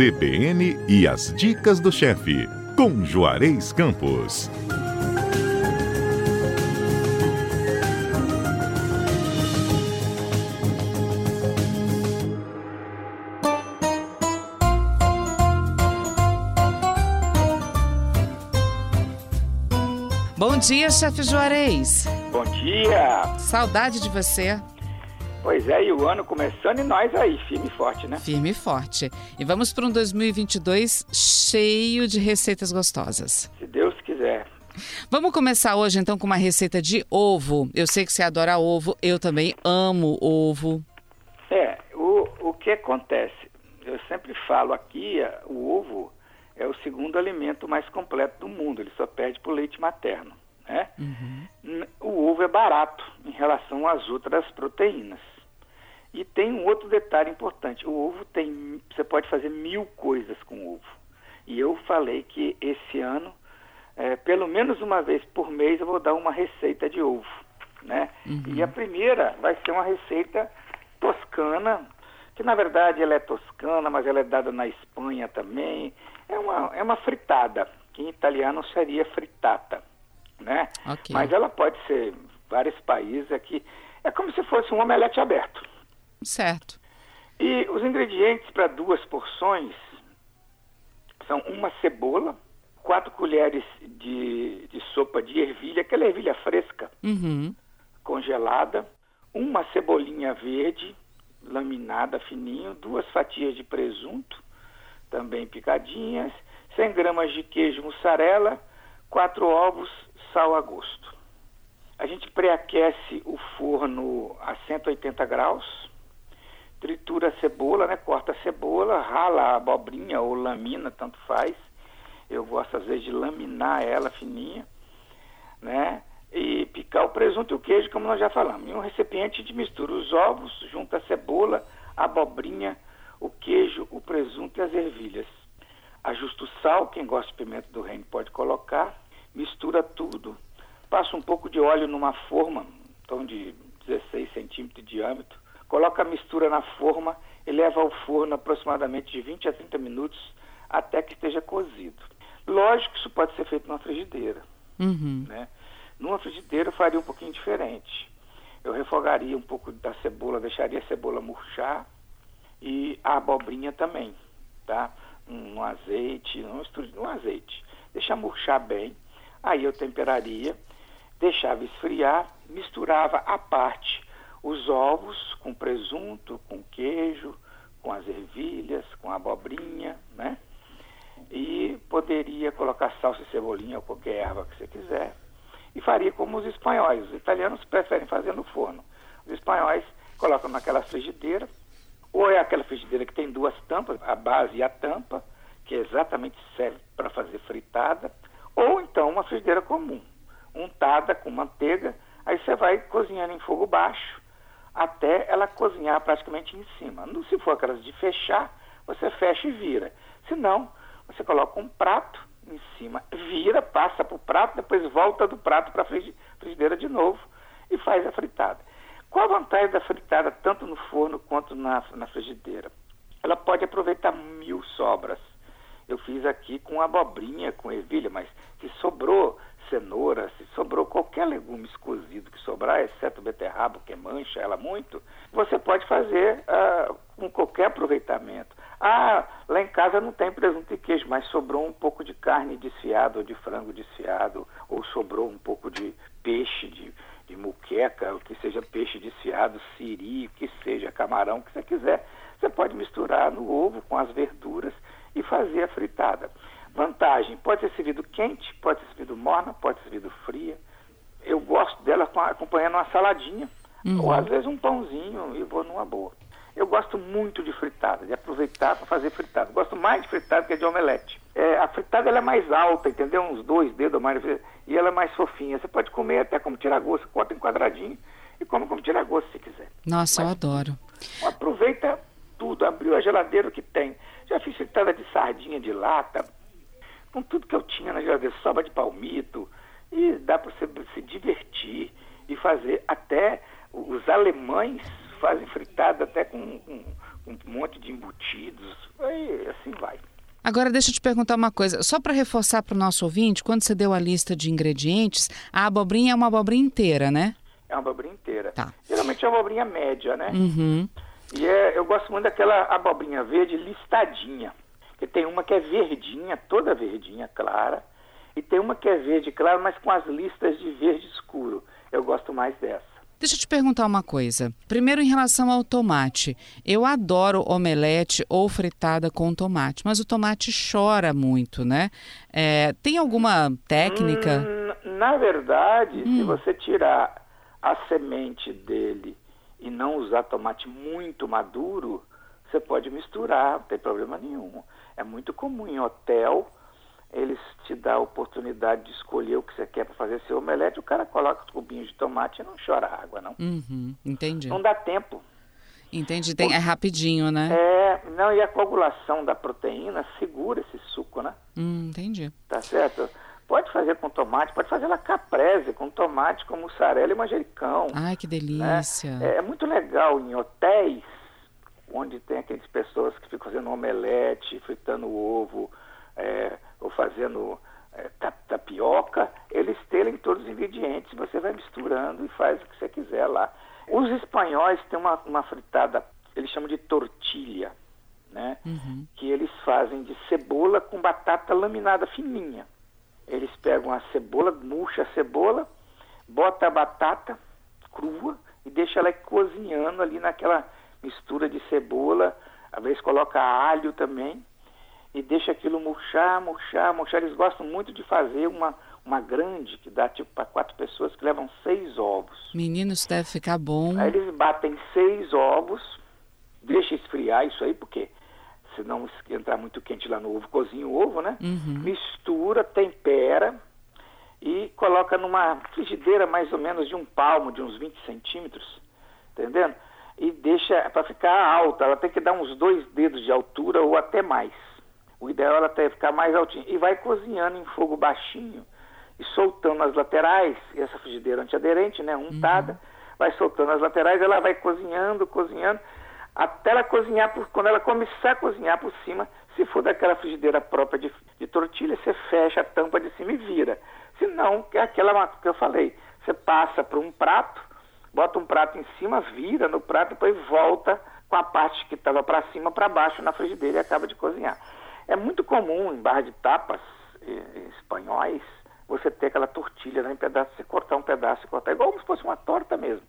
CBN e as dicas do chefe, com Juarez Campos. Bom dia, chefe Juarez. Bom dia. Saudade de você. Pois é, e o ano começando e nós aí, firme e forte, né? Firme e forte. E vamos para um 2022 cheio de receitas gostosas. Se Deus quiser. Vamos começar hoje então com uma receita de ovo. Eu sei que você adora ovo, eu também amo ovo. É, o, o que acontece? Eu sempre falo aqui, o ovo é o segundo alimento mais completo do mundo, ele só perde para o leite materno. Né? Uhum. O ovo é barato em relação às outras proteínas. E tem um outro detalhe importante: o ovo tem. Você pode fazer mil coisas com ovo. E eu falei que esse ano, é, pelo menos uma vez por mês, eu vou dar uma receita de ovo. Né? Uhum. E a primeira vai ser uma receita toscana, que na verdade ela é toscana, mas ela é dada na Espanha também. É uma, é uma fritada, que em italiano seria fritata, né? Okay. Mas ela pode ser vários países aqui. É como se fosse um omelete aberto. Certo. E os ingredientes para duas porções são uma cebola, quatro colheres de, de sopa de ervilha, aquela ervilha fresca, uhum. congelada, uma cebolinha verde, laminada fininho, duas fatias de presunto, também picadinhas, 100 gramas de queijo mussarela, quatro ovos, sal a gosto. A gente pré-aquece o forno a 180 graus, tritura a cebola, né? corta a cebola, rala a abobrinha ou lamina, tanto faz. Eu gosto às vezes de laminar ela fininha, né? E picar o presunto e o queijo, como nós já falamos. Em um recipiente de mistura os ovos, junta a cebola, a abobrinha, o queijo, o presunto e as ervilhas. Ajusta o sal, quem gosta de pimenta do reino pode colocar, mistura tudo, passa um pouco de óleo numa forma, então de 16 centímetros de diâmetro, coloca a mistura na forma e leva ao forno aproximadamente de 20 a 30 minutos até que esteja cozido. Lógico que isso pode ser feito numa frigideira. Uhum. Né? Numa frigideira eu faria um pouquinho diferente. Eu refogaria um pouco da cebola, deixaria a cebola murchar, e a abobrinha também, tá? Um, azeite, um, um azeite. Deixa murchar bem, aí eu temperaria, deixava esfriar, misturava à parte os ovos com presunto, com queijo, com as ervilhas, com a abobrinha, né? E poderia colocar salsa e cebolinha ou qualquer erva que você quiser. E faria como os espanhóis. Os italianos preferem fazer no forno. Os espanhóis colocam naquela frigideira, ou é aquela frigideira que tem duas tampas, a base e a tampa, que exatamente serve para fazer fritada, ou então uma frigideira comum, untada com manteiga, aí você vai cozinhando em fogo baixo até ela cozinhar praticamente em cima. Se for aquelas de fechar, você fecha e vira. Se não, você coloca um prato em cima, vira, passa para o prato, depois volta do prato para a frigideira de novo e faz a fritada. Qual a vantagem da fritada tanto no forno quanto na, na frigideira? Ela pode aproveitar mil sobras. Eu fiz aqui com abobrinha, com ervilha, mas se sobrou cenoura, se sobrou qualquer legume cozido que sobrar, exceto beterraba, que mancha ela muito, você pode fazer uh, com qualquer aproveitamento. Ah, lá em casa não tem presunto e queijo, mas sobrou um pouco de carne desfiada ou de frango desfiado, ou sobrou um pouco de peixe, de, de muqueca, o que seja peixe desfiado, siri, o que seja camarão, o que você quiser. Você pode misturar no ovo com as verduras e fazer a fritada. Vantagem, pode ser servido quente, pode ser servido morna, pode ser servido fria. Eu gosto dela acompanhando uma saladinha, uhum. ou às vezes um pãozinho e vou numa boa. Eu gosto muito de fritada, de aproveitar para fazer fritada. Gosto mais de fritada que de omelete. É, a fritada ela é mais alta, entendeu? Uns dois dedos mais, e ela é mais fofinha. Você pode comer até como tira-gosto, corta em quadradinho e come como tira-gosto se quiser. Nossa, Mas, eu adoro. Aproveita tudo, abriu a geladeira que tem. Já fiz fritada de sardinha de lata, com tudo que eu tinha na geladeira, soba de palmito, e dá para você se divertir e fazer até os alemães fazem fritada até com, com, um monte de embutidos, aí assim vai. Agora deixa eu te perguntar uma coisa, só para reforçar para o nosso ouvinte, quando você deu a lista de ingredientes, a abobrinha é uma abobrinha inteira, né? É uma abobrinha inteira. Tá. Geralmente é uma abobrinha média, né? Uhum. E é, eu gosto muito daquela abobrinha verde listadinha. Que tem uma que é verdinha, toda verdinha, clara, e tem uma que é verde claro, mas com as listas de verde escuro. Eu gosto mais dessa. Deixa eu te perguntar uma coisa. Primeiro, em relação ao tomate. Eu adoro omelete ou fritada com tomate, mas o tomate chora muito, né? É, tem alguma técnica? Hum, na verdade, hum. se você tirar a semente dele e não usar tomate muito maduro, você pode misturar, não tem problema nenhum. É muito comum em hotel eles te dão a oportunidade de escolher o que você quer para fazer seu omelete, o cara coloca os cubinhos de tomate e não chora água, não. Uhum, entendi. Não dá tempo. Entendi, Tem, é rapidinho, né? É, não, e a coagulação da proteína segura esse suco, né? Hum, entendi. Tá certo? Pode fazer com tomate, pode fazer la caprese com tomate, com mussarela e manjericão. Ai, que delícia. Né? É, é muito legal em hotéis, onde tem aquelas pessoas que ficam fazendo omelete, fritando ovo, é, ou fazendo é, tapioca, eles terem todos os ingredientes, você vai misturando e faz o que você quiser lá. Os espanhóis têm uma, uma fritada, eles chamam de tortilha, né? Uhum. Que eles fazem de cebola com batata laminada fininha. Eles pegam a cebola, murcha a cebola, bota a batata crua e deixa ela cozinhando ali naquela mistura de cebola, às vezes coloca alho também e deixa aquilo murchar, murchar, murchar. Eles gostam muito de fazer uma, uma grande, que dá tipo para quatro pessoas, que levam seis ovos. Meninos, deve ficar bom. Aí eles batem seis ovos, deixa esfriar isso aí, porque se não entrar muito quente lá no ovo, cozinha o ovo, né? Uhum. Mistura, tempera e coloca numa frigideira mais ou menos de um palmo, de uns 20 centímetros, entendendo? E deixa para ficar alta, ela tem que dar uns dois dedos de altura ou até mais. O ideal é ela até ficar mais altinha. E vai cozinhando em fogo baixinho e soltando as laterais, e essa frigideira antiaderente, né, untada, uhum. vai soltando as laterais, ela vai cozinhando, cozinhando, até ela cozinhar, por, quando ela começar a cozinhar por cima, se for daquela frigideira própria de, de tortilha, você fecha a tampa de cima e vira. Se não, é aquela que eu falei, você passa para um prato, bota um prato em cima, vira no prato, depois volta com a parte que estava para cima para baixo na frigideira e acaba de cozinhar. É muito comum em barra de tapas espanhóis você ter aquela tortilha né, em pedaço, você cortar um pedaço e cortar, igual se fosse uma torta mesmo.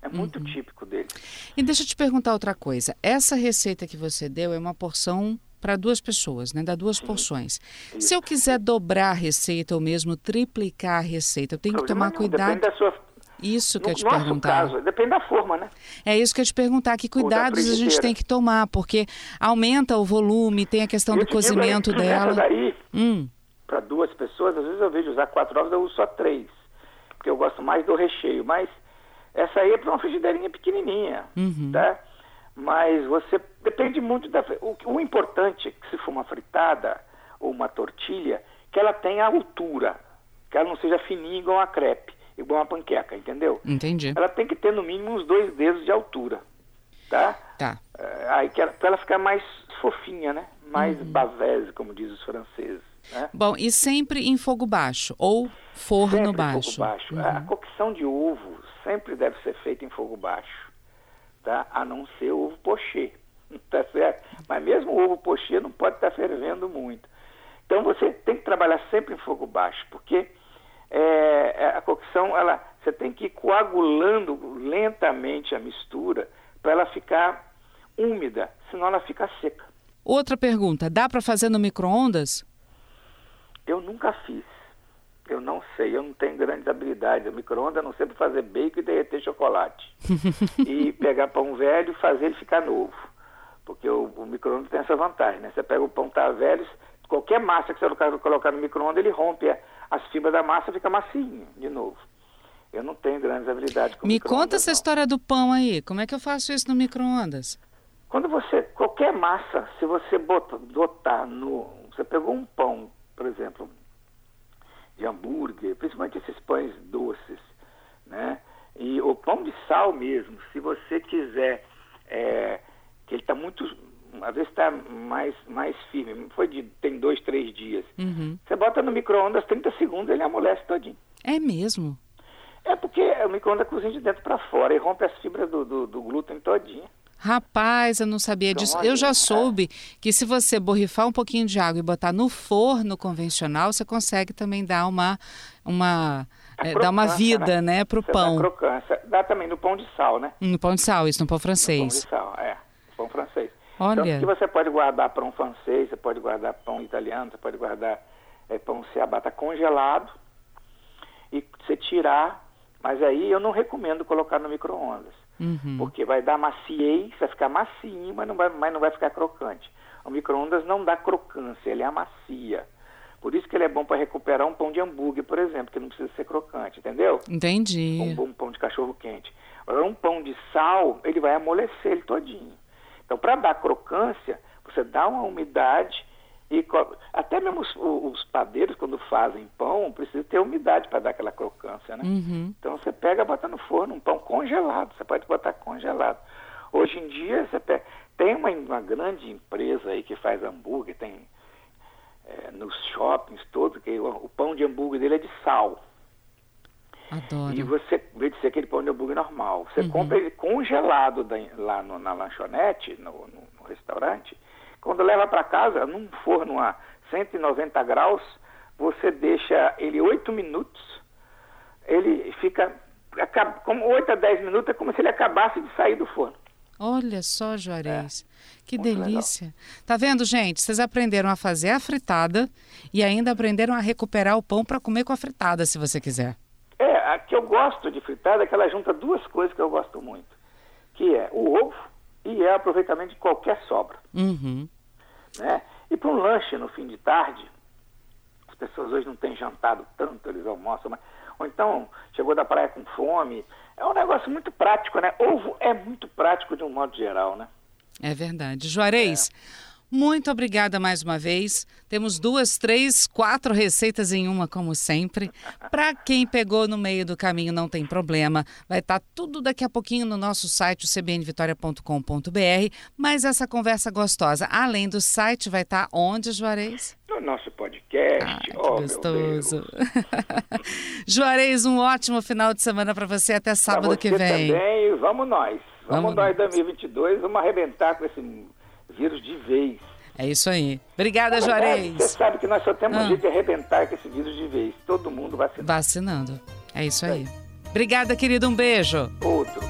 É muito uhum. típico dele. E deixa eu te perguntar outra coisa. Essa receita que você deu é uma porção para duas pessoas, né? Dá duas Sim. porções. Isso. Se eu quiser dobrar a receita ou mesmo triplicar a receita, eu tenho que tomar cuidado. Depende da sua isso que no eu te nosso perguntar. Caso, depende da forma, né? É isso que eu te perguntar. Que cuidados a gente tem que tomar? Porque aumenta o volume, tem a questão eu do cozimento digo, dela. daí, hum. para duas pessoas, às vezes eu vejo usar quatro ovos, eu uso só três. Porque eu gosto mais do recheio. Mas essa aí é para uma frigideirinha pequenininha, uhum. tá? Mas você depende muito da. O, o importante é que se for uma fritada ou uma tortilha, que ela tenha altura, que ela não seja fininha igual uma crepe igual uma panqueca, entendeu? Entendi. Ela tem que ter no mínimo uns dois dedos de altura, tá? Tá. É, aí que ela, pra ela ficar mais fofinha, né? Mais uhum. bavese, como diz os franceses. Né? Bom, e sempre em fogo baixo ou forno sempre baixo? Em fogo baixo. Uhum. A cocção de ovo sempre deve ser feita em fogo baixo, tá? A não ser o ovo pochê, tá certo? Mas mesmo o ovo pochê não pode estar fervendo muito. Então você tem que trabalhar sempre em fogo baixo, porque é, é, a cocção, ela, você tem que ir coagulando lentamente a mistura para ela ficar úmida, senão ela fica seca. Outra pergunta, dá para fazer no micro-ondas? Eu nunca fiz. Eu não sei, eu não tenho grandes habilidades. O micro-ondas não sei fazer bacon e derreter chocolate. e pegar pão velho e fazer ele ficar novo. Porque o, o micro-ondas tem essa vantagem, né? Você pega o pão tá velho, qualquer massa que você colocar no micro-ondas, ele rompe as fibras da massa fica macio de novo. Eu não tenho grandes habilidades com Me conta essa não. história do pão aí. Como é que eu faço isso no micro-ondas? Quando você, qualquer massa, se você botar, botar no. Você pegou um pão, por exemplo, de hambúrguer, principalmente esses pães doces, né? E o pão de sal mesmo, se você quiser é, que ele está muito, às vezes está mais, mais firme, foi de, tem dois, três dias. Uhum. Você bota no micro-ondas 30 segundos, ele amolece todinho. É mesmo? É porque o micro-ondas cozinha de dentro para fora e rompe as fibras do, do, do glúten todinha. Rapaz, eu não sabia Então, disso. Eu já é. soube que se você borrifar um pouquinho de água e botar no forno convencional, você consegue também dar uma, uma, dar uma vida, né, pro Você pão. Dá crocância. Dá também no pão de sal, né? No pão de sal, isso no pão No pão de francês. sal, é. Pão francês. Olha. Tanto que você pode guardar pão francês, você pode guardar pão italiano, você pode guardar é, pão ciabatta congelado e você tirar. Mas aí eu não recomendo colocar no micro-ondas. Uhum. Porque vai dar maciez, vai ficar macio, mas não vai, mas não vai ficar crocante. O micro-ondas não dá crocância, ele amacia. Por isso que ele é bom para recuperar um pão de hambúrguer, por exemplo, que não precisa ser crocante, entendeu? Entendi. um bom pão de cachorro quente. Agora, um pão de sal, ele vai amolecer ele todinho. Então, para dar crocância, você dá uma umidade e até mesmo os, os padeiros, quando fazem pão, precisa ter umidade para dar aquela crocância, né? Uhum. Então, você pega e bota no forno um pão congelado. Você pode botar congelado. Hoje em dia, você pega... tem uma, uma grande empresa aí que faz hambúrguer, tem é, nos shoppings todos, que o, o pão de hambúrguer dele é de sal. E Adoro. você, em vez de ser aquele pão de hambúrguer normal, você Uhum. compra ele congelado da- lá no- na lanchonete, no, no- no restaurante. Quando leva para casa, num forno a 190 graus, você deixa ele 8 minutos. Ele fica. Como 8 a 10 minutos é como se ele acabasse de sair do forno. Olha só, Juarez. Que É, muito delícia. Tá vendo, gente? Vocês aprenderam a fazer a fritada e ainda aprenderam a recuperar o pão para comer com a fritada, se você quiser. É, a que eu gosto de fritada é que ela junta duas coisas que eu gosto muito, que é o ovo e é aproveitamento de qualquer sobra. Uhum. né? E para um lanche no fim de tarde, as pessoas hoje não têm jantado tanto, eles almoçam, mas, ou então chegou da praia com fome, é um negócio muito prático, né? Ovo é muito prático de um modo geral, né? É verdade. Juarez, muito obrigada mais uma vez. Temos duas, três, quatro receitas em uma, como sempre. Para quem pegou no meio do caminho, não tem problema. Vai estar tudo daqui a pouquinho no nosso site, cbnvitoria.com.br. Mas essa conversa gostosa, além do site, vai estar onde, Juarez? No nosso podcast, que oh, gostoso. Juarez, um ótimo final de semana para você. Até sábado que você vem. também, vamos nós. Vamos, Vamos nós nós. 2022, vamos arrebentar com esse vírus de vez. É isso aí. Obrigada, Juarez. Você sabe que nós só temos Ah. um jeito de arrebentar com esse vírus de vez. Todo mundo vacinado. Vacinando. É isso aí. Obrigada, querido. Um beijo. Outro.